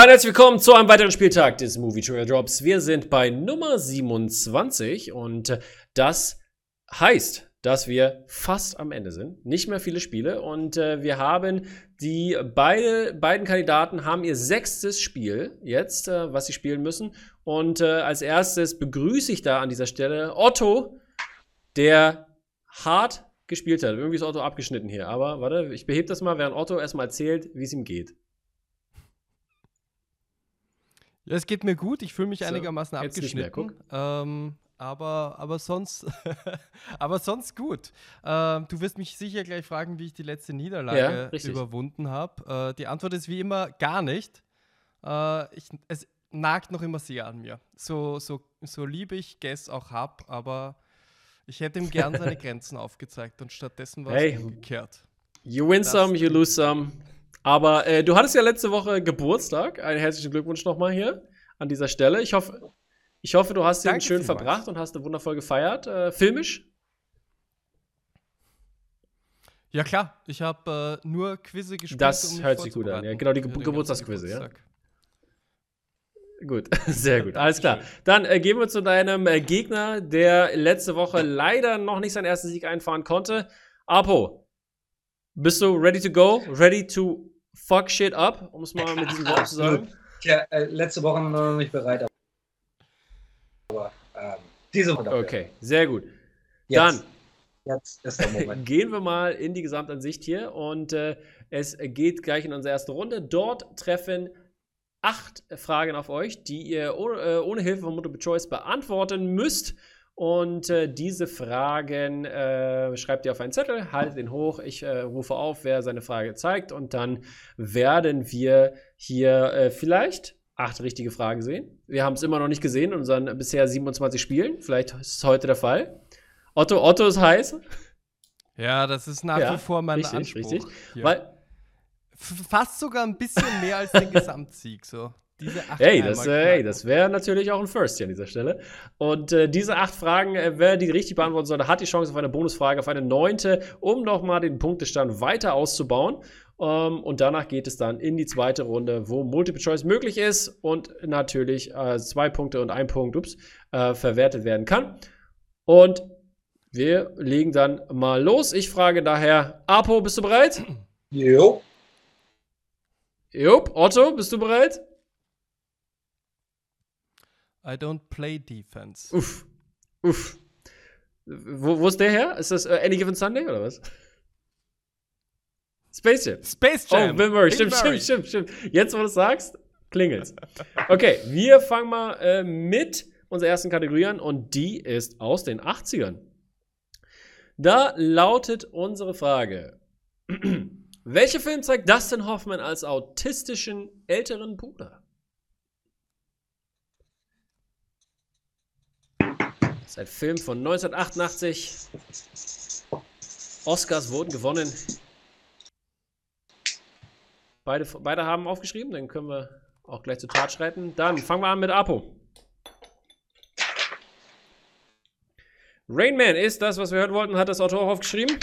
Und herzlich willkommen zu einem weiteren Spieltag des Movie Trailer Drops. Wir sind bei Nummer 27 und das heißt, dass wir fast am Ende sind. Nicht mehr viele Spiele und äh, wir haben die beide, beiden Kandidaten haben ihr sechstes Spiel jetzt, äh, was sie spielen müssen. Und äh, als erstes begrüße ich da an dieser Stelle Otto, der hart gespielt hat. Irgendwie ist Otto abgeschnitten hier, aber warte, ich behebe das mal, während Otto erstmal erzählt, wie es ihm geht. Ja, es geht mir gut, ich fühle mich so, einigermaßen abgeschnitten. Ähm, aber, aber, sonst, aber sonst gut. Ähm, du wirst mich sicher gleich fragen, wie ich die letzte Niederlage ja, überwunden habe. Äh, die Antwort ist wie immer gar nicht. Äh, ich, es nagt noch immer sehr an mir. So, so, so lieb ich Guess auch habe, aber ich hätte ihm gern seine Grenzen aufgezeigt und stattdessen war hey, es umgekehrt. You win das some, you lose some. Aber äh, du hattest ja letzte Woche Geburtstag. Einen herzlichen Glückwunsch nochmal hier an dieser Stelle. Ich hoffe, ich hoffe du hast ihn schön verbracht und hast eine wundervoll gefeiert. Äh, filmisch? Ja, klar. Ich habe äh, nur Quizze gespielt. Das um hört sich gut an. Ja, genau, die Ge Geburtstagsquizze, ja. Gut, sehr gut, alles klar. Dann äh, gehen wir zu deinem äh, Gegner, der letzte Woche leider noch nicht seinen ersten Sieg einfahren konnte. Apo, bist du ready to go? Ready to fuck shit up, um es mal mit diesem Wort zu sagen? Ja, äh, letzte Woche noch nicht bereit, aber ähm, diese Woche. Dafür. Okay, sehr gut. Jetzt, Dann jetzt ist der Moment. gehen wir mal in die Gesamtansicht hier und äh, es geht gleich in unsere erste Runde. Dort treffen acht Fragen auf euch, die ihr ohne, äh, ohne Hilfe von Multiple Choice beantworten müsst. Und äh, diese Fragen äh, schreibt ihr auf einen Zettel, haltet ihn hoch. Ich äh, rufe auf, wer seine Frage zeigt. Und dann werden wir hier äh, vielleicht acht richtige Fragen sehen. Wir haben es immer noch nicht gesehen in unseren bisher 27 Spielen. Vielleicht ist es heute der Fall. Otto, Otto ist heiß. Ja, das ist nach ja, wie vor mein richtig, Anspruch. Richtig. Weil, Fast sogar ein bisschen mehr als den Gesamtsieg. So. Diese acht hey, das, äh, das wäre natürlich auch ein First hier an dieser Stelle. Und äh, diese acht Fragen, äh, wer die richtig beantworten sollte, hat die Chance auf eine Bonusfrage, auf eine neunte, um nochmal den Punktestand weiter auszubauen. Um, ähm, und danach geht es dann in die zweite Runde, wo Multiple Choice möglich ist und natürlich äh, zwei Punkte und ein Punkt ups, äh, verwertet werden kann. Und wir legen dann mal los. Ich frage daher, Apo, bist du bereit? Jo. Jupp, Otto, bist du bereit? I don't play defense. Uff. Uff. Wo, wo ist der her? Ist das uh, Any Given Sunday oder was? Space Jam. Space Jam. Oh, Bill Murray. Stimmt, stimmt, stimmt, stimmt. Jetzt, wo du es sagst, klingelt's. Okay, wir fangen mal äh, mit unserer ersten Kategorie an und die ist aus den 80ern. Da lautet unsere Frage. Welcher Film zeigt Dustin Hoffman als autistischen älteren Bruder? Das ist ein Film von 1988. Oscars wurden gewonnen. Beide, beide haben aufgeschrieben, dann können wir auch gleich zur Tat schreiten. Dann fangen wir an mit Apo. Rain Man ist das, was wir hören wollten, hat das Autor auch aufgeschrieben.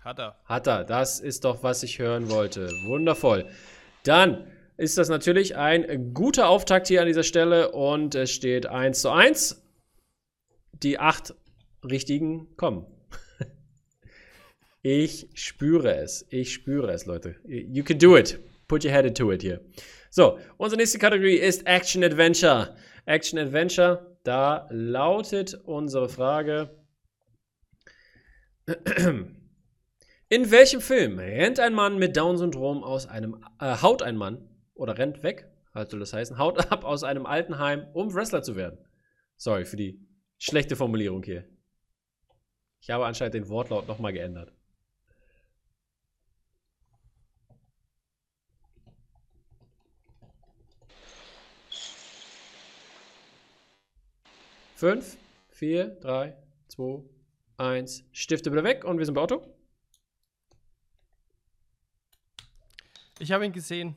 Hat er. Hat er. Das ist doch, was ich hören wollte. Wundervoll. Dann ist das natürlich ein guter Auftakt hier an dieser Stelle und es steht 1 zu 1. Die acht richtigen kommen. Ich spüre es. Ich spüre es, Leute. You can do it. Put your head into it hier. So, unsere nächste Kategorie ist Action Adventure. Action Adventure, da lautet unsere Frage. In welchem Film rennt ein Mann mit Down-Syndrom aus einem, äh, haut ein Mann oder rennt weg, halt soll das heißen, haut ab aus einem Altenheim, um Wrestler zu werden? Sorry für die schlechte Formulierung hier. Ich habe anscheinend den Wortlaut nochmal geändert. Fünf, vier, drei, zwei, eins. Stifte bitte weg und wir sind bei Otto. Ich habe ihn gesehen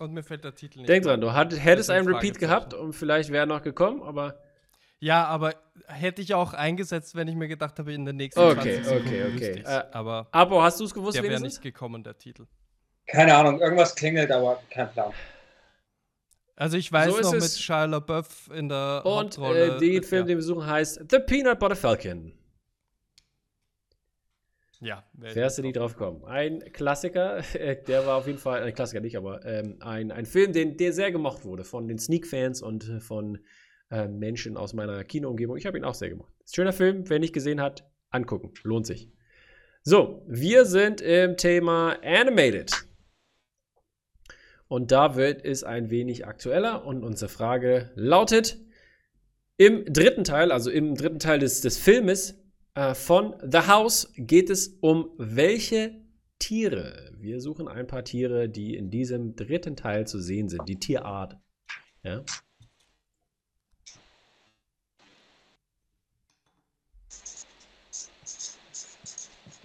und mir fällt der Titel nicht. Denk dran, du hat, hättest einen Repeat gehabt und vielleicht wäre noch gekommen, aber. Ja, aber hätte ich auch eingesetzt, wenn ich mir gedacht habe, in der nächsten okay, 20 Okay, okay, okay. Äh, aber Abo, hast du es gewusst? Der wäre nicht gekommen, der Titel. Keine Ahnung, irgendwas klingelt, aber kein Plan. Also ich weiß so noch mit Shia LaBeouf in der Und Hauptrolle. Äh, den Film, den wir suchen, heißt The Peanut Butter Falcon. Ja. Wärst du nie drauf gekommen. Ein Klassiker, äh, der war auf jeden Fall, ein Klassiker nicht, aber ähm, ein, ein Film, den, der sehr gemocht wurde von den Sneak-Fans und äh, von äh, Menschen aus meiner Kinoumgebung. Ich habe ihn auch sehr gemocht. Schöner Film, wer nicht gesehen hat, angucken. Lohnt sich. So, wir sind im Thema Animated. Und da wird es ein wenig aktueller und unsere Frage lautet: Im dritten Teil, also im dritten Teil des, des Filmes, äh, von The House geht es um welche Tiere? Wir suchen ein paar Tiere, die in diesem dritten Teil zu sehen sind, die Tierart. Ja.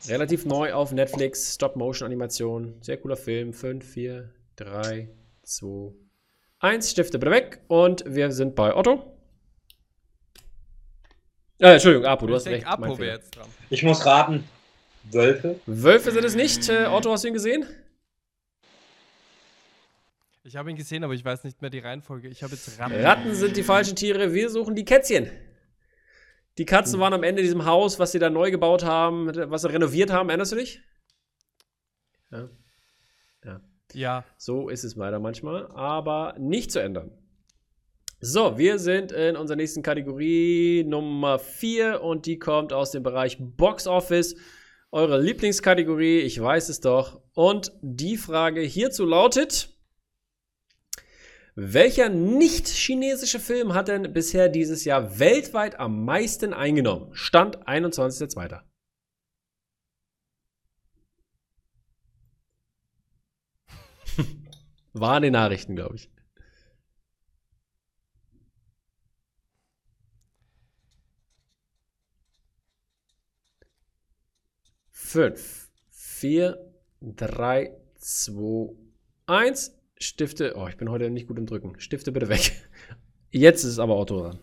Relativ neu auf Netflix, Stop-Motion-Animation. Sehr cooler Film. 5, 4, 3, 2, 1. Stifte bitte weg. Und wir sind bei Otto. Äh, Entschuldigung, Apo, du hast recht. Apo wäre jetzt dran. Ich muss raten. Wölfe? Wölfe sind es nicht. Äh, Otto, hast du ihn gesehen? Ich habe ihn gesehen, aber ich weiß nicht mehr die Reihenfolge. Ich habe jetzt Ratten. Ratten sind die falschen Tiere. Wir suchen die Kätzchen. Die Katzen hm. waren am Ende in diesem Haus, was sie da neu gebaut haben, was sie renoviert haben. Erinnerst du dich? Ja. Ja. Ja. So ist es leider manchmal, aber nicht zu ändern. So, wir sind in unserer nächsten Kategorie Nummer 4 und die kommt aus dem Bereich Box Office. Eure Lieblingskategorie, ich weiß es doch. Und die Frage hierzu lautet: Welcher nicht-chinesische Film hat denn bisher dieses Jahr weltweit am meisten eingenommen? Stand 21.02. War in den Nachrichten, glaube ich. Fünf, vier, drei, zwei, eins. Stifte. Oh, ich bin heute nicht gut im Drücken. Stifte bitte weg. Jetzt ist es aber Otto dran.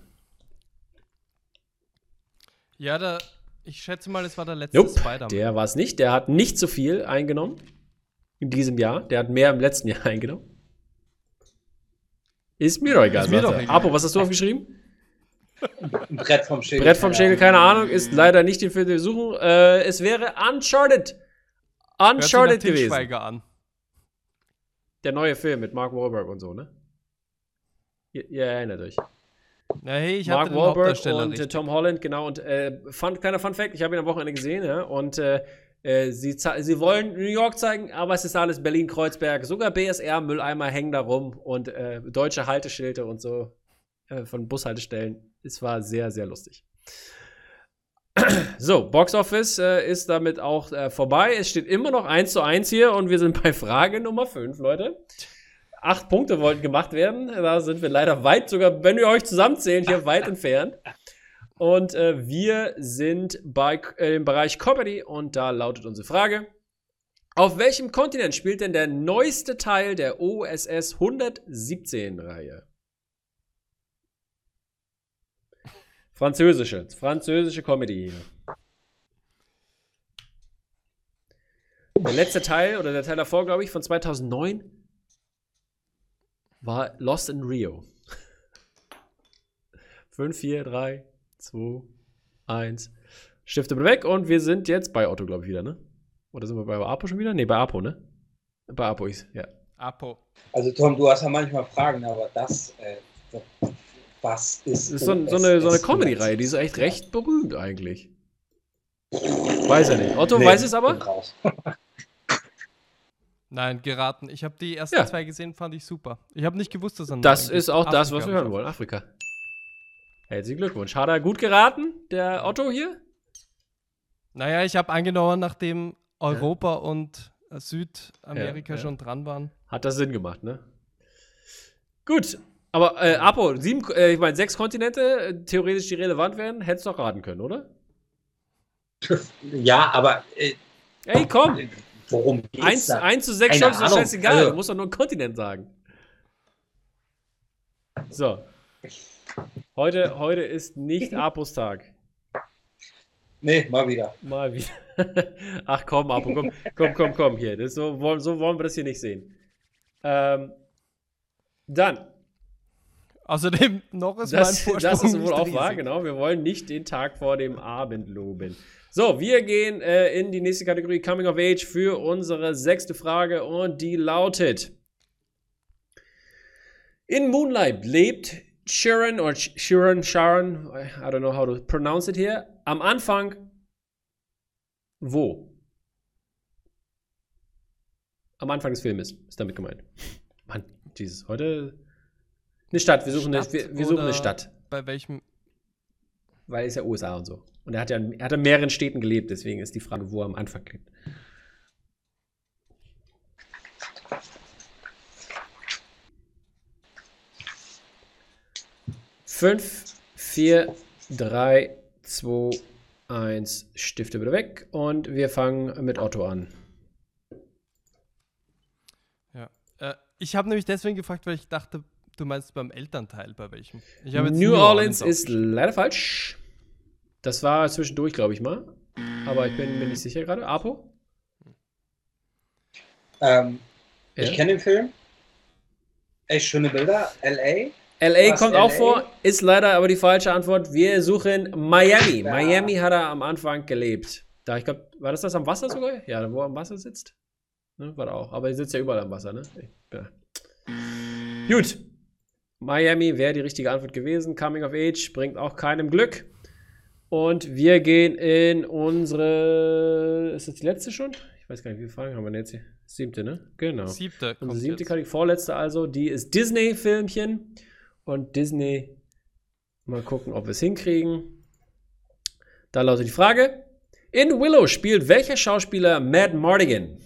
Ja, da, ich schätze mal, es war der letzte nope, Spider-Man. Der war es nicht. Der hat nicht so viel eingenommen in diesem Jahr. Der hat mehr im letzten Jahr eingenommen. Ist mir doch egal. Ist mir doch egal. Apo, was hast du aufgeschrieben? Ein Brett vom Schädel. Brett vom Schädel, keine Ahnung, ist leider nicht den Film, den wir suchen. Äh, es wäre Uncharted. Uncharted gewesen. An. Der neue Film mit Mark Wahlberg und so, ne? Ihr, ihr erinnert euch. Na, hey, ich Mark Wahlberg und richtig. Tom Holland, genau. Und äh, fun, kleiner Fun Fact: Ich habe ihn am Wochenende gesehen, ja. Und äh, äh sie, sie wollen New York zeigen, aber es ist alles Berlin-Kreuzberg. Sogar BSR-Mülleimer hängen da rum und äh, deutsche Halteschilder und so äh, von Bushaltestellen. Es war sehr, sehr lustig. So, Box Office äh, ist damit auch äh, vorbei. Es steht immer noch 1 zu 1 hier und wir sind bei Frage Nummer 5, Leute. Acht Punkte wollten gemacht werden. Da sind wir leider weit, sogar wenn wir euch zusammenzählen, hier weit entfernt. Und äh, wir sind bei, äh, im Bereich Comedy und da lautet unsere Frage. Auf welchem Kontinent spielt denn der neueste Teil der OSS 117 Französische. Französische Comedy hier. Der letzte Teil, oder der Teil davor, glaube ich, von 2009, war Lost in Rio. 5, 4, 3, 2, 1. Stifte weg und wir sind jetzt bei Otto, glaube ich, wieder, ne? Oder sind wir bei Apo schon wieder? Ne, bei Apo, ne? Bei Apo ist, ja. Apo. Also Tom, du hast ja manchmal Fragen, aber das, äh, was ist. Das ist so, so eine, so eine Comedy-Reihe, die ist echt recht berühmt eigentlich. Weiß er nicht. Otto nee, weiß es aber? Nein, geraten. Ich habe die ersten ja. zwei gesehen, fand ich super. Ich habe nicht gewusst, dass er Das ist auch Afrika das, was wir hören wollen, Afrika. Herzlichen Glückwunsch. Hat er gut geraten, der Otto hier? Naja, ich habe angenommen, nachdem Europa ja. und Südamerika ja, schon dran waren. Hat das Sinn gemacht, ne? Gut, aber äh, Apo, sieben, äh, ich meine, sechs Kontinente, äh, theoretisch die relevant wären, hättest du doch raten können, oder? Ja, aber. Äh, Ey, komm! Worum geht's? Eins, da? eins zu sechs Chancen ist scheißegal. Also, du musst doch nur einen Kontinent sagen. So. Heute, heute ist nicht Apos Tag. Nee, mal wieder. Mal wieder. Ach komm, Apo, komm, komm, komm, komm hier. Das so, so wollen wir das hier nicht sehen. Ähm, dann. Außerdem noch ist das, mein Vorsprung Das ist wohl auch wahr, genau. Wir wollen nicht den Tag vor dem Abend loben. So, wir gehen äh, in die nächste Kategorie Coming of Age für unsere sechste Frage und die lautet: In Moonlight lebt Sharon oder Sharon, Sharon, I don't know how to pronounce it here, am Anfang wo? Am Anfang des Filmes ist damit gemeint. Mann, Jesus, heute eine Stadt. Wir suchen, Stadt eine, wir, wir suchen eine Stadt. Bei welchem? Weil es ja USA und so. Und er hat ja er hat in mehreren Städten gelebt, deswegen ist die Frage, wo er am Anfang lebt. Fünf, vier, drei, zwei, eins. Stifte bitte weg. Und wir fangen mit Otto an. Ja. Äh, ich habe nämlich deswegen gefragt, weil ich dachte, du meinst beim Elternteil bei welchem. New, New, Orleans, Orleans ist leider falsch. Das war zwischendurch, glaube ich mal. Aber ich bin mir nicht sicher gerade. Apo? Ähm, ja. Ich kenne den Film. Echt schöne Bilder. L.A. LA Was, kommt LA? auch vor, ist leider aber die falsche Antwort. Wir suchen Miami. Ja. Miami hat er am Anfang gelebt. Da, ich glaube, war das das am Wasser sogar? Ja, wo er am Wasser sitzt? Ne, war er auch. Aber er sitzt ja überall am Wasser, ne? Ja. Gut. Miami wäre die richtige Antwort gewesen. Coming of Age bringt auch keinem Glück. Und wir gehen in unsere. Ist das die letzte schon? Ich weiß gar nicht, wie viele Fragen haben wir denn jetzt hier? Siebte, ne? Genau. Siebte. Unsere siebte Kategorie, vorletzte also, die ist Disney-Filmchen. Und Disney, mal gucken, ob wir es hinkriegen. Da lautet die Frage: In Willow spielt welcher Schauspieler Matt Mardigan?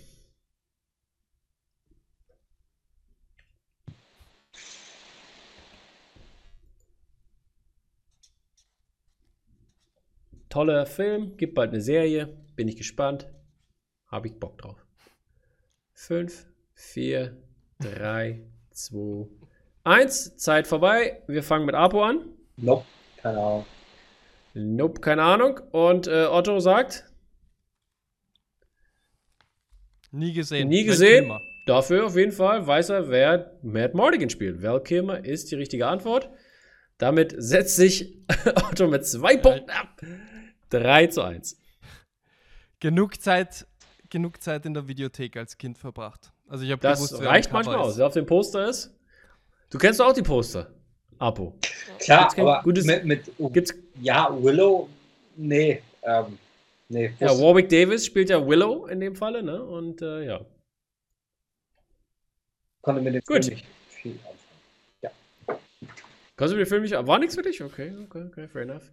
Toller Film, gibt bald eine Serie, bin ich gespannt. Habe ich Bock drauf. 5, 4, 3, 2, 1. Zeit vorbei. Wir fangen mit Apo an. Nope, keine Ahnung. Nope, keine Ahnung. Und äh, Otto sagt? Nie gesehen. Nie gesehen. Dafür auf jeden Fall weiß er, wer Matt Mordigan spielt. Val Kilmer ist die richtige Antwort. Damit setzt sich Otto mit zwei Punkten ab. 3 zu 1. Genug Zeit, genug Zeit in der Videothek als Kind verbracht. Also ich das gewusst, reicht manchmal aus. Wer auf dem Poster ist. Du kennst doch auch die Poster. Apo. Klar, aber gutes, mit, mit gibt's, ja, Willow, nee, ähm, nee. Ja, Warwick Davis spielt ja Willow in dem Falle, ne? Und äh, ja. Konnte mit dem Gut. Film nicht viel anfangen. Ja. Kannst du mir den Film nicht. War nichts für dich? Okay, okay, okay, fair enough.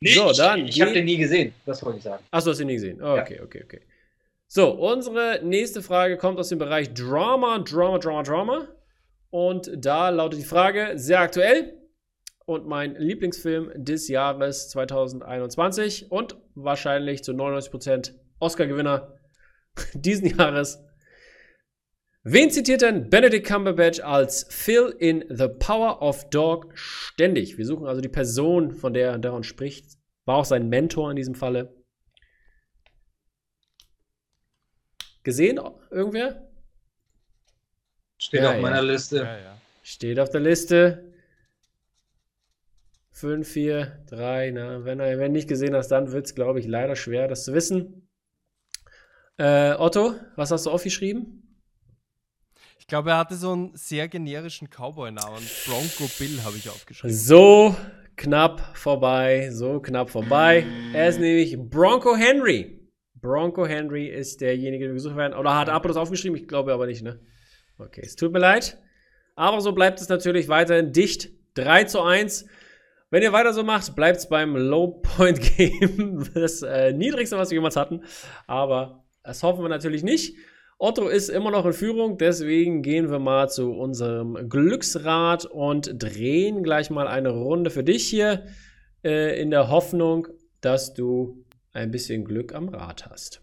Nee, so, dann. Ich, ich habe den nie gesehen, das wollte ich sagen. Achso, hast du den nie gesehen. Oh, okay, ja. okay, okay. So, unsere nächste Frage kommt aus dem Bereich Drama, Drama, Drama, Drama. Und da lautet die Frage, sehr aktuell und mein Lieblingsfilm des Jahres 2021 und wahrscheinlich zu 99% Oscar-Gewinner diesen Jahres. Wen zitiert denn Benedict Cumberbatch als Phil in The Power of Dog ständig? Wir suchen also die Person, von der er daran spricht. War auch sein Mentor in diesem Falle. Gesehen? Irgendwer? Steht ja, auf meiner Liste. Ja, Steht auf der Liste. 5, 4, 3. Na, wenn du wenn nicht gesehen hast, dann wird es, glaube ich, leider schwer, das zu wissen. Äh, Otto, was hast du aufgeschrieben? Ich glaube, er hatte so einen sehr generischen Cowboy-Namen. Bronco Bill habe ich aufgeschrieben. So knapp vorbei, so knapp vorbei. Er ist nämlich Bronco Henry. Bronco Henry ist derjenige, der gesucht werden. Oder hat Apo das aufgeschrieben? Ich glaube aber nicht, ne? Okay, es tut mir leid. Aber so bleibt es natürlich weiterhin dicht. 3 zu 1. Wenn ihr weiter so macht, bleibt es beim Low Point Game. Das äh, niedrigste, was wir jemals hatten. Aber das hoffen wir natürlich nicht. Otto ist immer noch in Führung, deswegen gehen wir mal zu unserem Glücksrad und drehen gleich mal eine Runde für dich hier äh, in der Hoffnung, dass du ein bisschen Glück am Rad hast.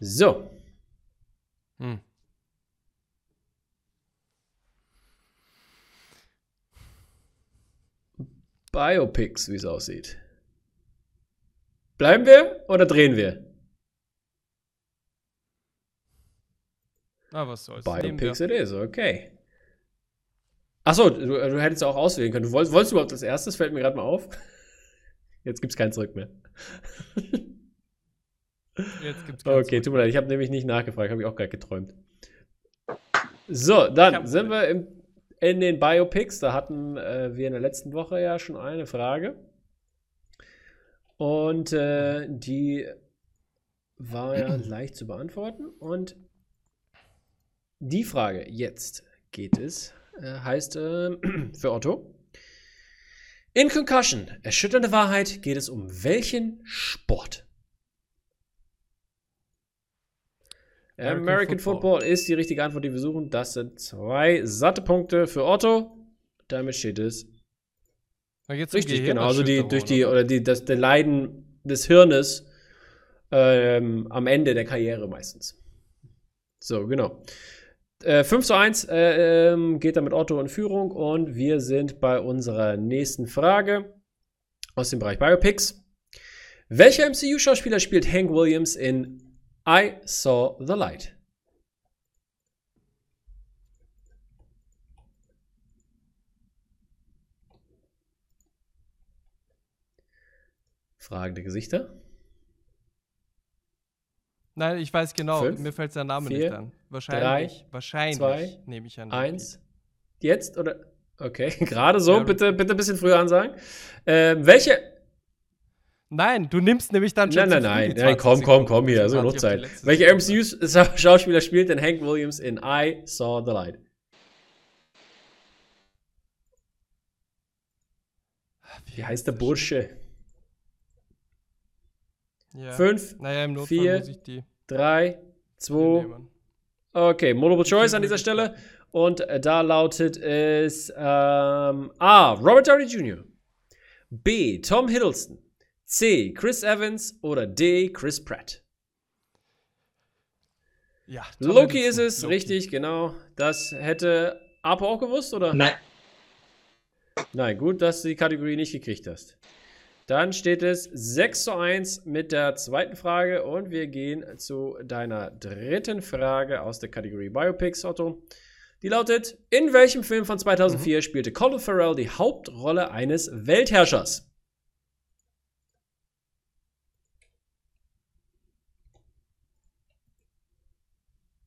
So. Hm. Biopics, wie es aussieht. Bleiben wir oder drehen wir? Ah, was soll's. Biopics it is, okay. Achso, du, du hättest auch auswählen können. Du wolltest, wolltest du überhaupt das erste? Das fällt mir gerade mal auf. Jetzt gibt's kein Zurück mehr. Jetzt gibt's kein Okay, Zurück. tut mir leid, ich habe nämlich nicht nachgefragt, habe ich auch gerade geträumt. So, dann sind wir im, in den Biopics. Da hatten äh, wir in der letzten Woche ja schon eine Frage. Und äh, die war ja leicht zu beantworten. Und die Frage jetzt geht es, äh, heißt äh, für Otto. In Concussion, erschütternde Wahrheit, geht es um welchen Sport? American, American Football. Football. ist die richtige Antwort, die wir suchen. Das sind zwei satte Punkte für Otto. Damit steht es richtig, genau. Also die durch die oder die das der Leiden des Hirnes ähm, am Ende der Karriere meistens. So genau. Äh, 5 zu 1 äh, äh, geht damit Otto in Führung und wir sind bei unserer nächsten Frage aus dem Bereich Biopics. Welcher MCU-Schauspieler spielt Hank Williams in I Saw the Light? Fragende Gesichter. Nein, ich weiß genau. Fünf, Mir fällt sein Name vier, nicht an. Wahrscheinlich. Drei, wahrscheinlich. Zwei, nehme ich an. Eins. Jetzt oder? Okay, gerade so. Ja, bitte, bitte ein bisschen früher ansagen. Äh, welche? Nein, du nimmst nämlich dann schon. Nein, nein, nein. nein komm, komm, komm hier. So noch Zeit. Welcher MCU-Schauspieler spielt denn Hank Williams in I Saw the Light? Wie heißt der Bursche? Ja. Fünf, naja, im vier, drei, zwei. Okay, Multiple Choice an dieser Stelle. Und äh, da lautet es ähm, A. Robert Downey Jr. B. Tom Hiddleston. C. Chris Evans oder D. Chris Pratt. Ja, Tom Loki Hiddleston. ist es, Loki. richtig, genau. Das hätte Apo auch gewusst, oder? Nein. Nein, gut, dass du die Kategorie nicht gekriegt hast. Dann steht es 6 zu 1 mit der zweiten Frage und wir gehen zu deiner dritten Frage aus der Kategorie Biopics, Otto. Die lautet: In welchem Film von 2004 mhm. spielte Colin Farrell die Hauptrolle eines Weltherrschers?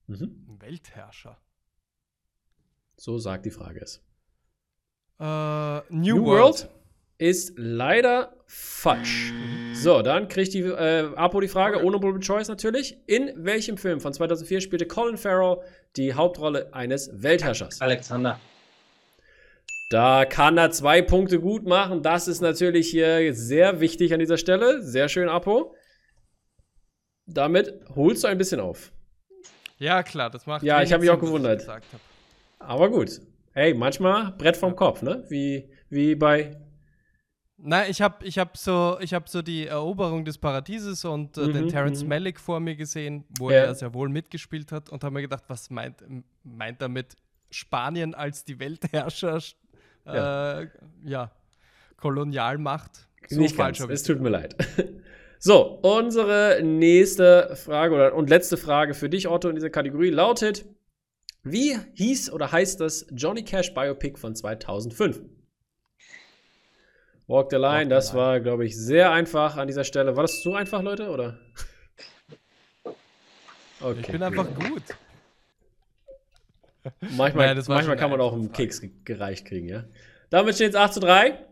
Mhm. Weltherrscher. So sagt die Frage es. Uh, New, New, World. World ist leider falsch. So, dann kriegt die äh, Apo die Frage, ohne Multiple Choice natürlich. In welchem Film von 2004 spielte Colin Farrell die Hauptrolle eines Weltherrschers? Alexander. Da kann er zwei Punkte gut machen. Das ist natürlich hier sehr wichtig an dieser Stelle. Sehr schön, Apo. Damit holst du ein bisschen auf. Ja, klar, das macht. Ja, ich habe mich auch gewundert. Aber gut. Hey, manchmal Brett vom Kopf, ne? Wie, wie bei Nein, ich habe ich hab so, hab so die Eroberung des Paradieses und äh, mhm, den Terence mhm. Malick vor mir gesehen, wo ja. er sehr wohl mitgespielt hat und habe mir gedacht, was meint, meint er mit Spanien als die Weltherrscher, äh, ja. ja, Kolonialmacht? So Nicht falsch ganz. Es tut mir leid. So, unsere nächste Frage oder, und letzte Frage für dich, Otto, in dieser Kategorie lautet: Wie hieß oder heißt das Johnny Cash Biopic von 2005? Walk the Line, Walk das the war, glaube ich, sehr einfach an dieser Stelle. War das so einfach, Leute, oder? Okay. Ich bin einfach gut. Manchmal, Nein, manchmal kann man auch einen Keks gereicht kriegen, ja. Damit steht es 8 zu 3.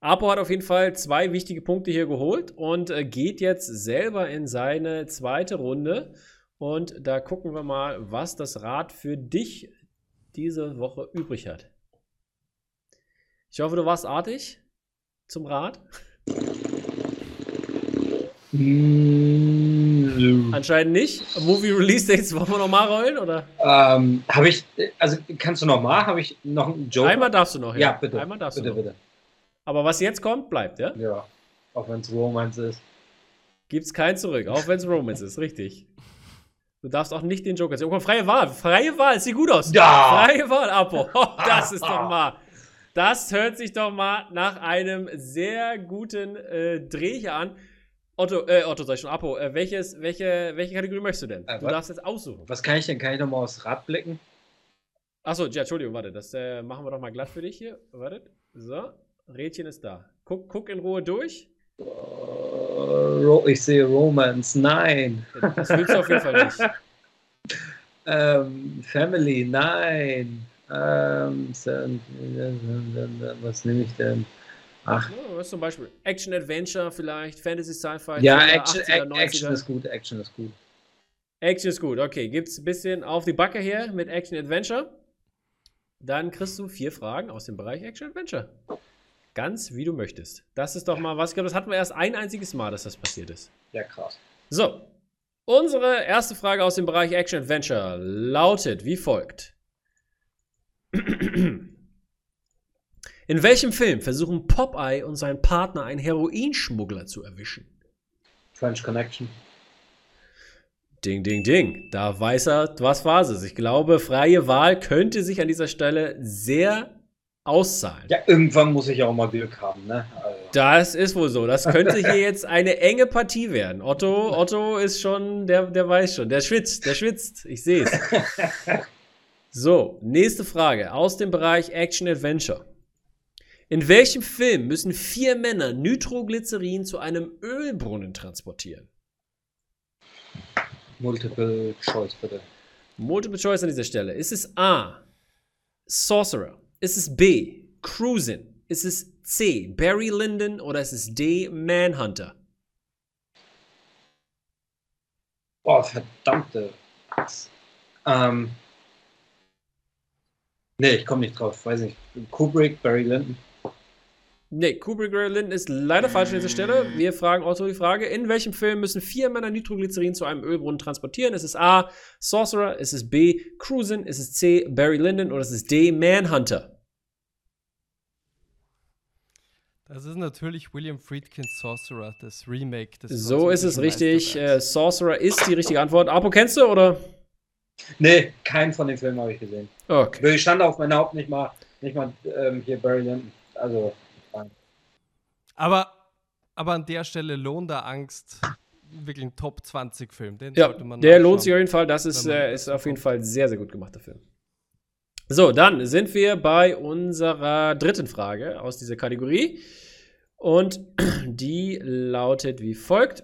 Apo hat auf jeden Fall zwei wichtige Punkte hier geholt und äh, geht jetzt selber in seine zweite Runde. Und da gucken wir mal, was das Rad für dich diese Woche übrig hat. Ich hoffe, du warst artig zum Rad? Mm, Anscheinend nicht. Movie Release Dates wollen wir nochmal rollen, oder? Ähm, habe ich, also kannst du nochmal? Habe ich noch einen Joke? Einmal darfst du noch, ja. Ja, bitte. Einmal darfst bitte, du noch. bitte. Aber was jetzt kommt, bleibt, ja? Ja. Auch wenn es Romance ist. Gibt's kein zurück, auch wenn es Romance ist, richtig. Du darfst auch nicht den Joker sehen. Oh, freie Wahl. Freie Wahl, sieht gut aus. Ja. Freie Wahl, Apo. Oh, das ist doch mal. Das hört sich doch mal nach einem sehr guten äh, Dreh hier an. Otto, äh, Otto, sag ich schon, Apo, äh, welches, welche, welche Kategorie möchtest du denn? Äh, du was? darfst jetzt aussuchen. Was kann ich denn? Kann ich nochmal aufs Rad blicken? Achso, ja, Entschuldigung, warte, das äh, machen wir doch mal glatt für dich hier. Warte. So, Rädchen ist da. Guck, guck in Ruhe durch. Uh, ich sehe Romance, nein. Das willst du auf jeden Fall nicht. ähm, Family, nein. Ähm, was nehme ich denn? Ach. Ja, was zum Beispiel? Action Adventure vielleicht, Fantasy Sci-Fi. Ja, Action, 80er, Action ist gut, Action ist gut. Action ist gut, okay. Gibt's ein bisschen auf die Backe hier mit Action Adventure? Dann kriegst du vier Fragen aus dem Bereich Action Adventure. Ganz wie du möchtest. Das ist doch mal was. Ich glaube, das hatten wir erst ein einziges Mal, dass das passiert ist. Ja, krass. So. Unsere erste Frage aus dem Bereich Action Adventure lautet wie folgt. In welchem Film versuchen Popeye und sein Partner einen Heroinschmuggler zu erwischen? French Connection. Ding, ding, ding. Da weiß er, was war es. Ich glaube, freie Wahl könnte sich an dieser Stelle sehr auszahlen. Ja, irgendwann muss ich auch mal Glück haben, ne? Also. Das ist wohl so. Das könnte hier jetzt eine enge Partie werden. Otto, Otto ist schon, der, der weiß schon. Der schwitzt, der schwitzt. Ich sehe es. So, nächste Frage aus dem Bereich Action Adventure. In welchem Film müssen vier Männer Nitroglycerin zu einem Ölbrunnen transportieren? Multiple Choice, bitte. Multiple Choice an dieser Stelle. Ist es A. Sorcerer? Ist es B. Cruisin? Ist es C. Barry Lyndon? Oder ist es D. Manhunter? Boah, verdammte. Ähm. Nee, ich komme nicht drauf. Weiß nicht. Kubrick, Barry Lyndon. Nee, Kubrick Berlin ist leider falsch an dieser Stelle. Wir fragen Otto die Frage: In welchem Film müssen vier Männer Nitroglycerin zu einem Ölbrunnen transportieren? Ist es A. Sorcerer? Ist es B. Cruisin? Ist es C. Barry Lyndon? Oder ist es D. Manhunter? Das ist natürlich William Friedkins Sorcerer, das Remake. Das so ist es richtig. Äh, Sorcerer ist die richtige Antwort. Apo, kennst du oder? Nee, keinen von den Filmen habe ich gesehen. Okay. Ich stand auf meiner Haupt nicht mal, nicht mal ähm, hier Barry Lyndon. Also. Aber, aber an der Stelle lohnt der Angst wirklich ein Top 20 Film. Den ja, der lohnt sich auf jeden Fall. Das ist, äh, ist auf jeden Fall ein sehr, sehr gut gemachter Film. So, dann sind wir bei unserer dritten Frage aus dieser Kategorie. Und die lautet wie folgt.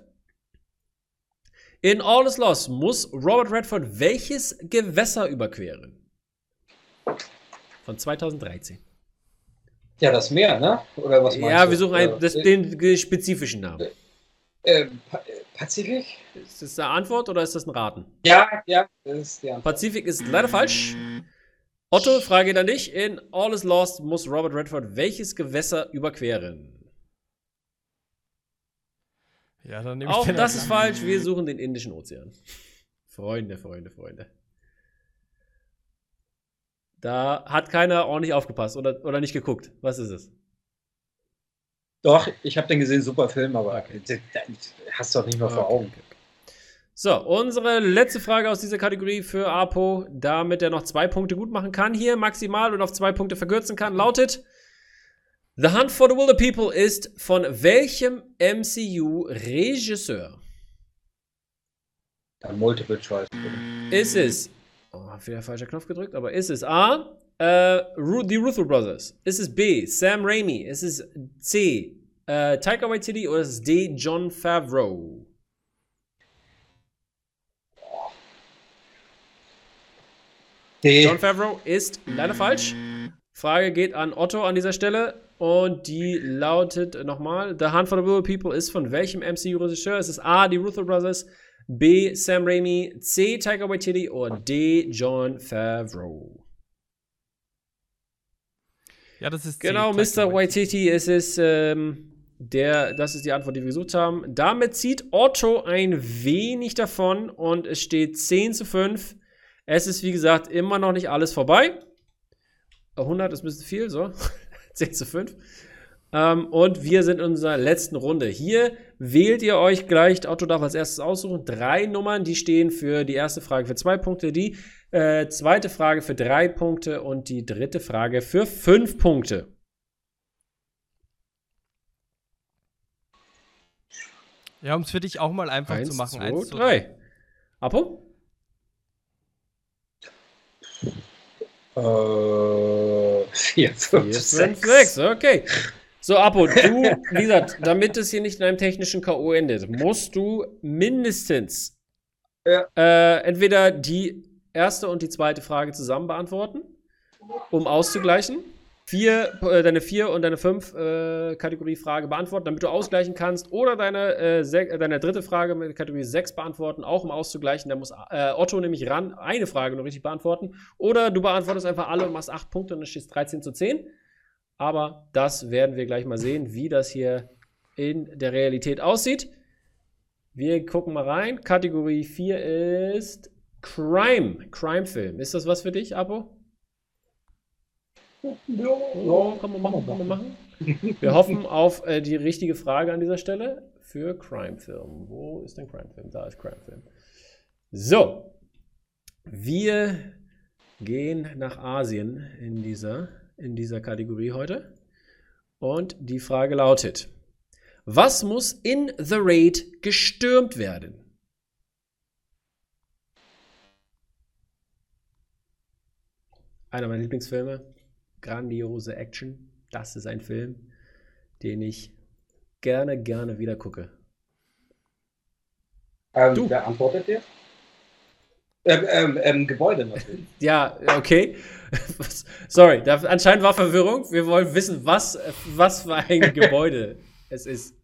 In All is Lost muss Robert Redford welches Gewässer überqueren? Von 2013. Ja, das Meer, ne? Oder was meinst Ja, wir suchen einen, das, den spezifischen Namen. Äh, pa Pazifik? Ist das eine Antwort oder ist das ein Raten? Ja, ja, das ist die Antwort. Pazifik ist leider falsch. Otto, Frage an dich. In All is Lost muss Robert Redford welches Gewässer überqueren? Ja, dann nehme ich Auch das ist falsch. Wir suchen den Indischen Ozean. Freunde, Freunde, Freunde. Da hat keiner ordentlich aufgepasst oder, oder nicht geguckt. Was ist es? Doch, ich habe den gesehen, super Film, aber okay. hast du doch nicht mehr vor Augen. Okay, So, unsere letzte Frage aus dieser Kategorie für Apo, damit er noch zwei Punkte gut machen kann hier maximal und auf zwei Punkte verkürzen kann, lautet: The Hunt for the Wilder People ist von welchem MCU-Regisseur? Multiple Choice. Ist es Oh, hab wieder falscher Knopf gedrückt, aber ist es A, äh, die Russo Brothers? Ist es B, Sam Raimi? Ist es C, äh, Taika Waititi oder ist es D, John Favreau? D. John Favreau ist leider falsch. Frage geht an Otto an dieser Stelle und die lautet nochmal: The Hunt for the Willow People ist von welchem MCU-Regisseur? Ist es A, die Russo Brothers, B. Sam Raimi, C. Taika Waititi oder D. John Favreau? Ja, das ist Genau, C, Mr. Waititi, es ist ähm, der, das ist die Antwort, die wir gesucht haben. Damit zieht Otto ein wenig davon und es steht 10 zu 5. Es ist, wie gesagt, immer noch nicht alles vorbei. 100 ist ein bisschen viel, so. 10 zu 5. Ähm, und wir sind in unserer letzten Runde. Hier wählt ihr euch gleich, Otto darf als erstes aussuchen, drei Nummern, die stehen für die erste Frage für zwei Punkte, die äh, zweite Frage für drei Punkte und die dritte Frage für fünf Punkte. Ja, um es für dich auch mal einfach eins, zu machen. Zwei, eins, drei. Apo? Äh, vier, fünf, vier, sechs. Fünf, sechs. Okay. So, Apo, du, wie gesagt, damit es hier nicht in einem technischen K.O. endet, musst du mindestens ja. äh, entweder die erste und die zweite Frage zusammen beantworten, um auszugleichen vier, äh, deine vier und deine fünf äh, Kategorie-Frage beantworten, damit du ausgleichen kannst. Oder deine, äh, äh, deine dritte Frage mit Kategorie 6 beantworten, auch um auszugleichen. Da muss äh, Otto nämlich ran, eine Frage nur richtig beantworten. Oder du beantwortest einfach alle und machst acht Punkte und dann stehst 13 zu 10. Aber das werden wir gleich mal sehen, wie das hier in der Realität aussieht. Wir gucken mal rein. Kategorie 4 ist Crime. Crime-Film. Ist das was für dich, Abo? Ja, kann man machen, kann man machen. Wir hoffen auf äh, die richtige Frage an dieser Stelle für Crime Film. Wo ist denn Crime Film? Da ist Crime Film. So, wir gehen nach Asien in dieser, in dieser Kategorie heute. Und die Frage lautet: Was muss in The Raid gestürmt werden? Einer meiner Lieblingsfilme grandiose Action. Das ist ein Film, den ich gerne, gerne wieder gucke. Ähm, du. Wer antwortet dir? Ähm, ähm, ähm, Gebäude natürlich. ja, okay. Sorry, da, anscheinend war Verwirrung. Wir wollen wissen, was, was für ein Gebäude es ist.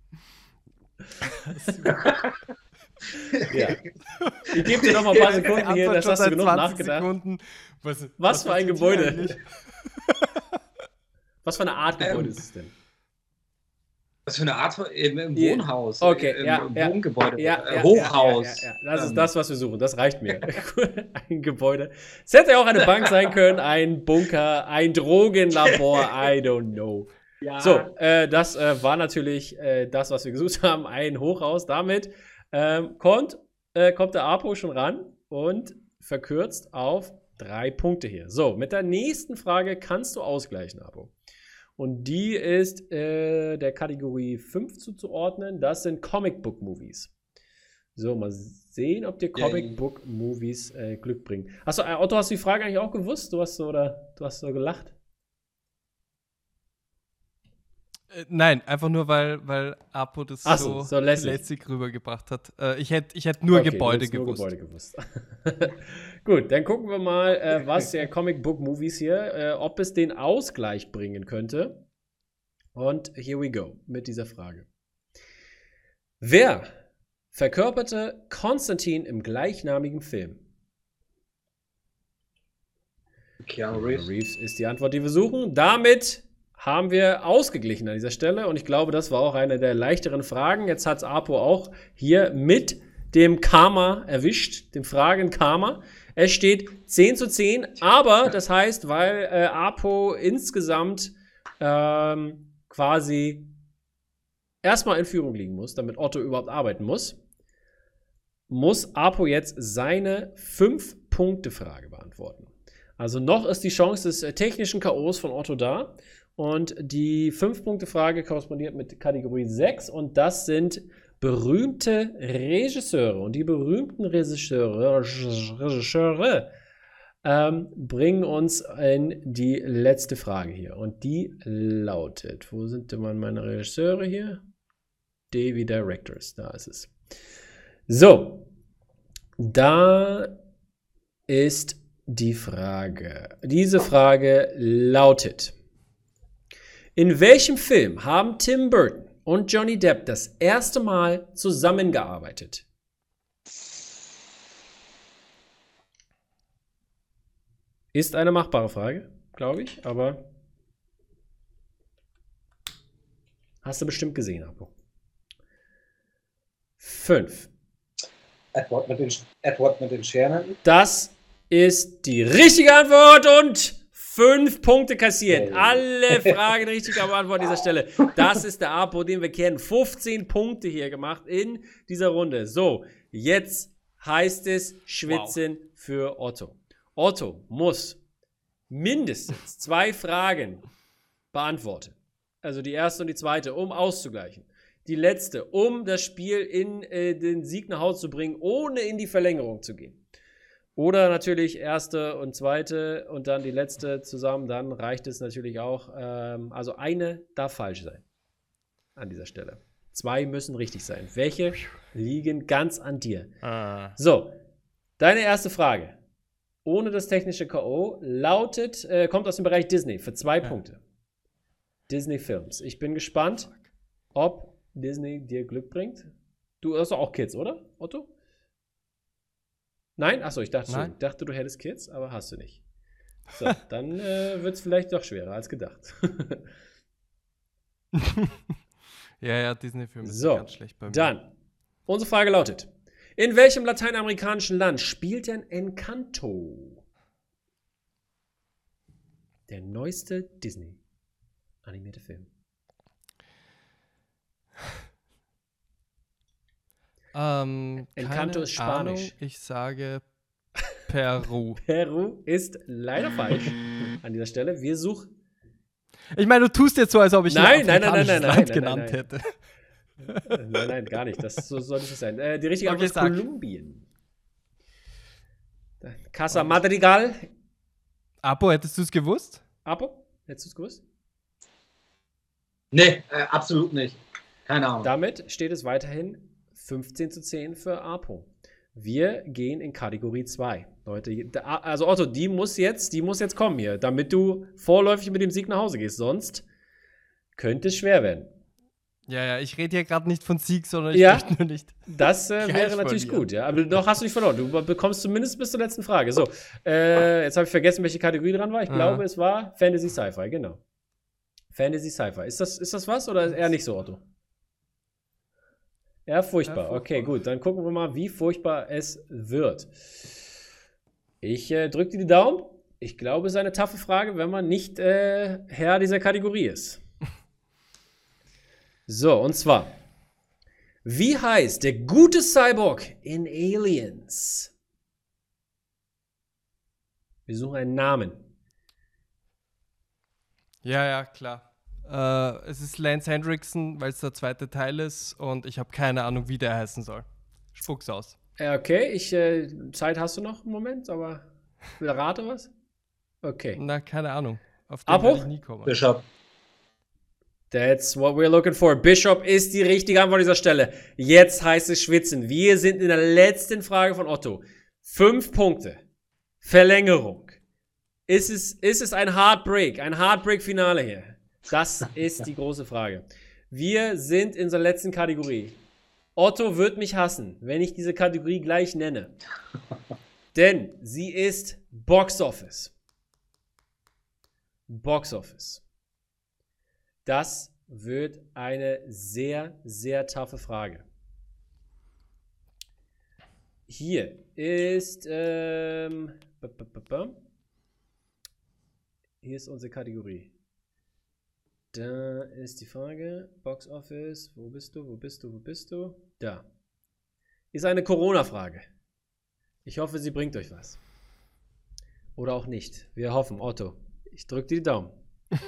ja. Ich gebe dir noch mal ein paar Sekunden hier, das hast du genug nachgedacht. Was, was, was, für ein Gebäude. Was für eine Art Gebäude ähm, ist es denn? Was für eine Art im, im Wohnhaus? Okay, im, ja, im ja, Wohngebäude, ja, äh, Hochhaus. Ja, das ist ähm. das, was wir suchen. Das reicht mir. ein Gebäude. Es hätte auch eine Bank sein können, ein Bunker, ein Drogenlabor. I don't know. Ja. So, äh, das äh, war natürlich äh, das, was wir gesucht haben. Ein Hochhaus. Damit ähm, kommt, äh, kommt der Apo schon ran und verkürzt auf drei Punkte hier. So, mit der nächsten Frage kannst du ausgleichen, Apo. Und die ist äh, der Kategorie 5 zuzuordnen. Das sind Comic Book Movies. So, mal sehen, ob dir Comic Book Movies äh, Glück bringen. Achso, äh, Otto, hast du die Frage eigentlich auch gewusst? Du hast so, oder du hast so gelacht? Äh, nein, einfach nur, weil, weil Apo das Ach so, so lässig rübergebracht hat. Äh, ich hätte ich hätt nur okay, Gebäude gewusst. Nur Gebäude gewusst. Gut, dann gucken wir mal, äh, was der Comic Book Movies hier, äh, ob es den Ausgleich bringen könnte. Und here we go mit dieser Frage. Wer verkörperte Konstantin im gleichnamigen Film? Keanu Reeves. Reeves ist die Antwort, die wir suchen. Damit haben wir ausgeglichen an dieser Stelle. Und ich glaube, das war auch eine der leichteren Fragen. Jetzt hat es Apo auch hier mit dem Karma erwischt, dem Fragen Karma. Es steht 10 zu 10, aber das heißt, weil äh, Apo insgesamt ähm, quasi erstmal in Führung liegen muss, damit Otto überhaupt arbeiten muss, muss Apo jetzt seine 5-Punkte-Frage beantworten. Also noch ist die Chance des äh, technischen Chaos von Otto da. Und die 5-Punkte-Frage korrespondiert mit Kategorie 6 und das sind berühmte Regisseure. Und die berühmten Regisseure, Regisseure ähm, bringen uns in die letzte Frage hier. Und die lautet: Wo sind denn meine Regisseure hier? Davy Directors, da ist es. So, da ist die Frage. Diese Frage lautet: in welchem Film haben Tim Burton und Johnny Depp das erste Mal zusammengearbeitet? Ist eine machbare Frage, glaube ich, aber hast du bestimmt gesehen, Abo. Fünf. Edward mit den, Edward mit den Scheren. Das ist die richtige Antwort und Fünf Punkte kassiert. Alle Fragen richtig beantwortet an dieser Stelle. Das ist der Apo, den wir kennen. 15 Punkte hier gemacht in dieser Runde. So, jetzt heißt es Schwitzen wow. für Otto. Otto muss mindestens zwei Fragen beantworten. Also die erste und die zweite, um auszugleichen. die letzte, um das Spiel in äh, den Sieg nach Hause zu bringen, ohne in die Verlängerung zu gehen. Oder natürlich erste und zweite und dann die letzte zusammen, dann reicht es natürlich auch. Ähm, also eine darf falsch sein an dieser Stelle. Zwei müssen richtig sein. Welche liegen ganz an dir? Ah. So, deine erste Frage, ohne das technische K.O., lautet, äh, kommt aus dem Bereich Disney für zwei ja. Punkte. Disney-Films. Ich bin gespannt, ob Disney dir Glück bringt. Du hast auch Kids, oder, Otto? Nein? Achso, ich dachte, Nein. dachte, du hättest Kids, aber hast du nicht. So, dann äh, wird es vielleicht doch schwerer als gedacht. ja, ja, Disney-Filme so, sind ganz schlecht bei mir. Dann, unsere Frage lautet: In welchem lateinamerikanischen Land spielt denn Encanto? Der neueste Disney-animierte Film. Ähm, Encanto ist Spanisch. Ahnung, ich sage Peru. Peru ist leider falsch an dieser Stelle. Wir suchen. Ich meine, du tust jetzt so, als ob ich nein, nein, nein, nein, nein, Land nein, genannt nein, hätte. Nein, nein, gar nicht. Das so soll es sein. Äh, die richtige Antwort ist Kolumbien. Casa Madrigal. Apo, hättest du es gewusst? Apo, hättest du es gewusst? Nee, äh, absolut nicht. Keine Ahnung. Damit steht es weiterhin 15 zu 10 für Apo. Wir gehen in Kategorie 2. Leute, also Otto, die muss jetzt, die muss jetzt kommen hier, damit du vorläufig mit dem Sieg nach Hause gehst. Sonst könnte es schwer werden. Ja, ja, ich rede hier gerade nicht von Sieg, sondern ich ja, nur nicht. Das äh, wäre natürlich gut, ja. Aber noch hast du nicht verloren. Du bekommst zumindest bis zur letzten Frage. So, äh, jetzt habe ich vergessen, welche Kategorie dran war. Ich ah. glaube, es war Fantasy Sci-Fi, genau. Fantasy Sci-Fi. Ist das, ist das was oder eher nicht so, Otto? Ja, furchtbar. Okay, gut. Dann gucken wir mal, wie furchtbar es wird. Ich äh, drücke dir die Daumen. Ich glaube, es ist eine taffe Frage, wenn man nicht äh, Herr dieser Kategorie ist. So, und zwar. Wie heißt der gute Cyborg in Aliens? Wir suchen einen Namen. Ja, ja, klar. Äh, es ist Lance Hendrickson, weil es der zweite Teil ist und ich habe keine Ahnung, wie der heißen soll. Spuck's aus. okay, ich, äh, Zeit hast du noch einen Moment, aber rate was? Okay. Na, keine Ahnung. Auf den werde ich nie kommen. Bishop. That's what we're looking for. Bishop ist die richtige Antwort an dieser Stelle. Jetzt heißt es schwitzen. Wir sind in der letzten Frage von Otto. Fünf Punkte. Verlängerung. Ist es, ist es ein Heartbreak? Ein Heartbreak-Finale hier? Das ist die große Frage. Wir sind in unserer letzten Kategorie. Otto wird mich hassen, wenn ich diese Kategorie gleich nenne. Denn sie ist Box Office. Box Office. Das wird eine sehr, sehr taffe Frage. Hier ist, ähm, hier ist unsere Kategorie. Da ist die Frage, Box Office, wo bist du, wo bist du, wo bist du? Da. Ist eine Corona-Frage. Ich hoffe, sie bringt euch was. Oder auch nicht. Wir hoffen, Otto. Ich drücke dir die Daumen.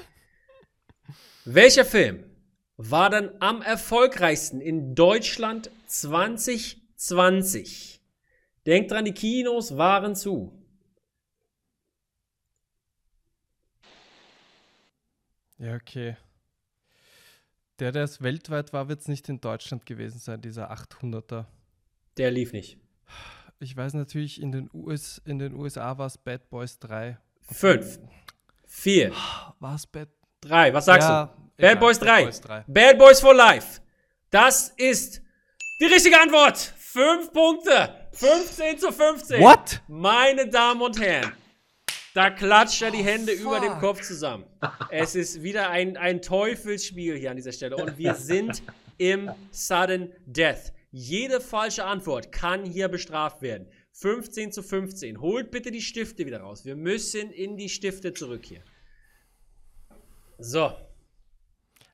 Welcher Film war dann am erfolgreichsten in Deutschland 2020? Denkt dran, die Kinos waren zu. Ja, okay. Der, der es weltweit war, wird es nicht in Deutschland gewesen sein, dieser 800er. Der lief nicht. Ich weiß natürlich, in den, US, in den USA war es Bad Boys 3. Fünf. Vier. War es Bad? Drei. Was sagst ja, du? Bad, Boys 3. Bad Boys 3. Bad Boys for Life. Das ist die richtige Antwort. Fünf Punkte. 15 zu 15. What? Meine Damen und Herren. Da klatscht er die Hände oh, über dem Kopf zusammen. Es ist wieder ein, ein Teufelsspiel hier an dieser Stelle. Und wir sind im Sudden Death. Jede falsche Antwort kann hier bestraft werden. 15 zu 15. Holt bitte die Stifte wieder raus. Wir müssen in die Stifte zurück hier. So.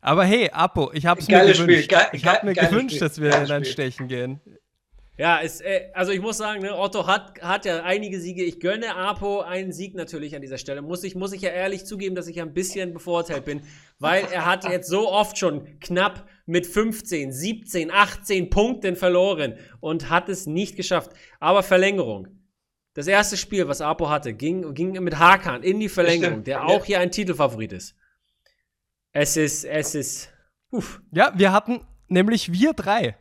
Aber hey, Apo, ich habe mir, gewünscht. Ge ich hab mir gewünscht, Spiel. dass wir in ein Stechen gehen. Ja, es, äh, also ich muss sagen, ne, Otto hat, hat ja einige Siege. Ich gönne Apo einen Sieg natürlich an dieser Stelle. Muss ich, muss ich ja ehrlich zugeben, dass ich ein bisschen bevorteilt bin, weil er hat jetzt so oft schon knapp mit 15, 17, 18 Punkten verloren und hat es nicht geschafft. Aber Verlängerung. Das erste Spiel, was Apo hatte, ging, ging mit Hakan in die Verlängerung, der auch hier ein Titelfavorit ist. Es ist, es ist. Uff. Ja, wir hatten nämlich wir drei.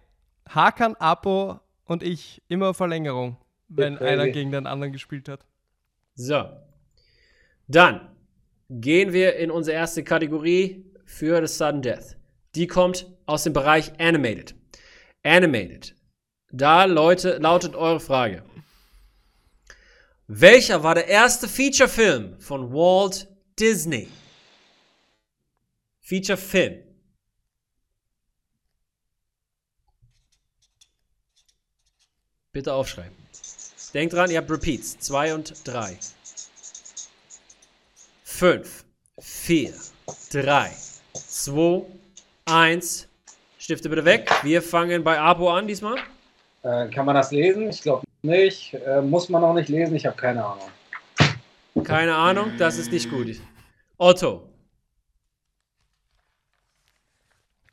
Hakan, Apo und ich immer Verlängerung, wenn okay. einer gegen den anderen gespielt hat. So. Dann gehen wir in unsere erste Kategorie für das Sudden Death. Die kommt aus dem Bereich Animated. Animated. Da Leute, lautet eure Frage. Welcher war der erste Feature-Film von Walt Disney? Feature-Film. Bitte aufschreiben. Denkt dran, ihr habt Repeats. 2 und 3. 5, 4, 3, 2, 1. Stifte bitte weg. Wir fangen bei Abo an diesmal. Äh, kann man das lesen? Ich glaube nicht. Äh, muss man auch nicht lesen? Ich habe keine Ahnung. Keine Ahnung, das ist nicht gut. Otto.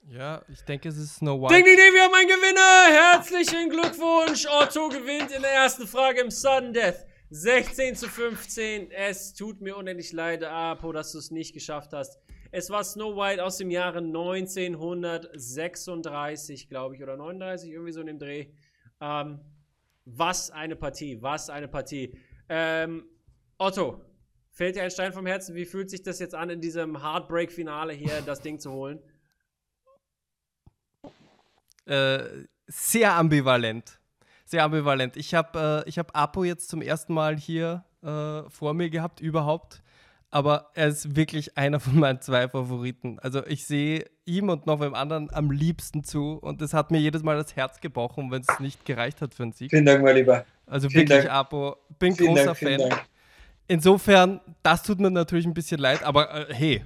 Ja, ich denke, es ist Snow White. Ding, ding, ding, wir haben einen Gewinner! Herzlichen Glückwunsch! Otto gewinnt in der ersten Frage im Sudden Death. 16 zu 15. Es tut mir unendlich leid, Apo, dass du es nicht geschafft hast. Es war Snow White aus dem Jahre 1936, glaube ich, oder 39, irgendwie so in dem Dreh. Ähm, was eine Partie, was eine Partie. Ähm, Otto, fällt dir ein Stein vom Herzen? Wie fühlt sich das jetzt an, in diesem Heartbreak-Finale hier das Ding zu holen? Äh, sehr ambivalent. Sehr ambivalent. Ich habe äh, hab Apo jetzt zum ersten Mal hier äh, vor mir gehabt, überhaupt. Aber er ist wirklich einer von meinen zwei Favoriten. Also ich sehe ihm und noch einem anderen am liebsten zu. Und das hat mir jedes Mal das Herz gebrochen, wenn es nicht gereicht hat für einen Sieg. Vielen Dank, mein Lieber. Also vielen wirklich, Dank. Apo, bin vielen großer Dank, Fan. Insofern, das tut mir natürlich ein bisschen leid, aber äh, hey,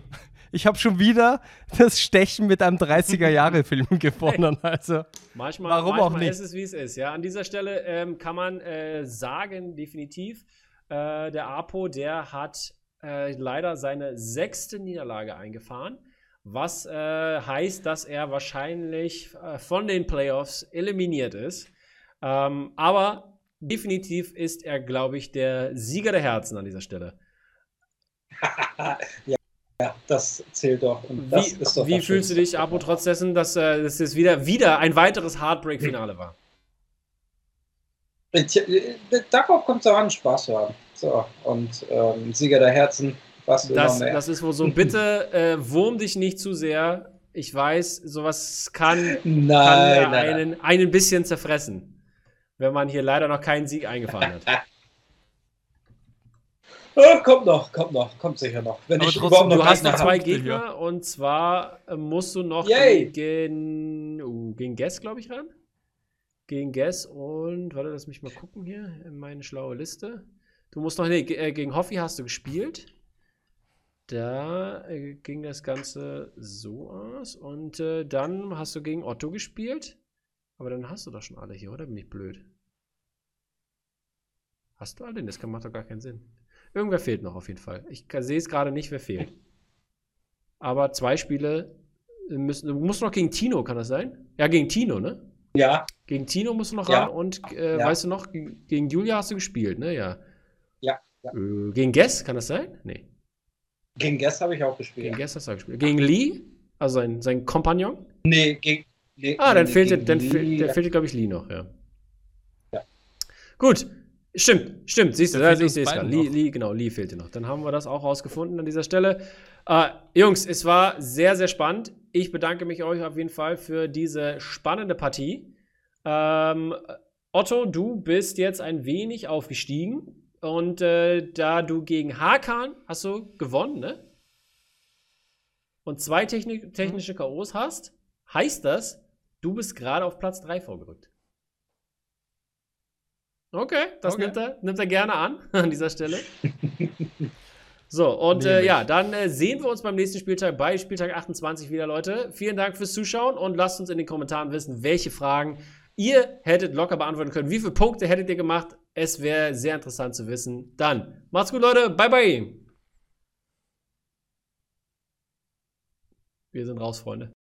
ich habe schon wieder das Stechen mit einem 30er-Jahre-Film gewonnen. Also, manchmal, warum manchmal auch nicht? ist es, wie es ist. Ja, an dieser Stelle ähm, kann man äh, sagen, definitiv, äh, der Apo, der hat äh, leider seine sechste Niederlage eingefahren. Was äh, heißt, dass er wahrscheinlich äh, von den Playoffs eliminiert ist. Ähm, aber definitiv ist er, glaube ich, der Sieger der Herzen an dieser Stelle. ja. Ja, das zählt doch. Und das wie, ist doch wie fühlst du dich, Abo, trotz dessen, dass äh, das jetzt wieder, wieder ein weiteres Heartbreak-Finale war? Darauf kommt es auch an, Spaß zu haben. So, und ähm, Sieger der Herzen, was das, immer mehr. Das ist wohl so. Bitte äh, wurm dich nicht zu sehr. Ich weiß, sowas kann, nein, kann nein, einen, nein. einen bisschen zerfressen, wenn man hier leider noch keinen Sieg eingefahren hat. Oh, kommt noch, kommt noch, kommt sicher noch. Wenn Aber ich trotzdem, noch du hast noch zwei Gegner hier. und zwar äh, musst du noch Yay. gegen, uh, gegen Guess, glaube ich, ran. Gegen Guess und, warte, lass mich mal gucken hier in meine schlaue Liste. Du musst noch, nee, äh, gegen Hoffi hast du gespielt. Da äh, ging das Ganze so aus. Und äh, dann hast du gegen Otto gespielt. Aber dann hast du doch schon alle hier, oder? Bin ich blöd? Hast du alle? Das macht doch gar keinen Sinn. Irgendwer fehlt noch auf jeden Fall. Ich sehe es gerade nicht, wer fehlt. Aber zwei Spiele müssen. Du musst noch gegen Tino, kann das sein? Ja, gegen Tino, ne? Ja. Gegen Tino musst du noch ja. ran und äh, ja. weißt du noch, gegen Julia hast du gespielt, ne? Ja. Ja. ja. Äh, gegen Guess, kann das sein? Nee. Gegen Guess habe ich auch gespielt. Gegen Guess hast du auch gespielt. Gegen Lee? Also sein, sein Kompagnon? Nee, gegen. Nee, ah, dann nee, fehlte, dann fehlt, fehlt, glaube ich, Lee noch, ja. Ja. Gut, Stimmt, stimmt, siehst du, also ich sehe es gerade. Lee, Lee, genau, Lee fehlte noch. Dann haben wir das auch rausgefunden an dieser Stelle. Äh, Jungs, es war sehr, sehr spannend. Ich bedanke mich euch auf jeden Fall für diese spannende Partie. Ähm, Otto, du bist jetzt ein wenig aufgestiegen. Und äh, da du gegen Hakan hast du gewonnen, ne? Und zwei Technik technische K.O.s hast, heißt das, du bist gerade auf Platz 3 vorgerückt. Okay, das okay. Nimmt, er, nimmt er gerne an, an dieser Stelle. So, und äh, ja, dann äh, sehen wir uns beim nächsten Spieltag bei Spieltag 28 wieder, Leute. Vielen Dank fürs Zuschauen und lasst uns in den Kommentaren wissen, welche Fragen Ihr hättet locker beantworten können, wie viele Punkte hättet ihr gemacht? Es wäre sehr interessant zu wissen. Dann, macht's gut, Leute. Bye, bye. Wir sind raus, Freunde.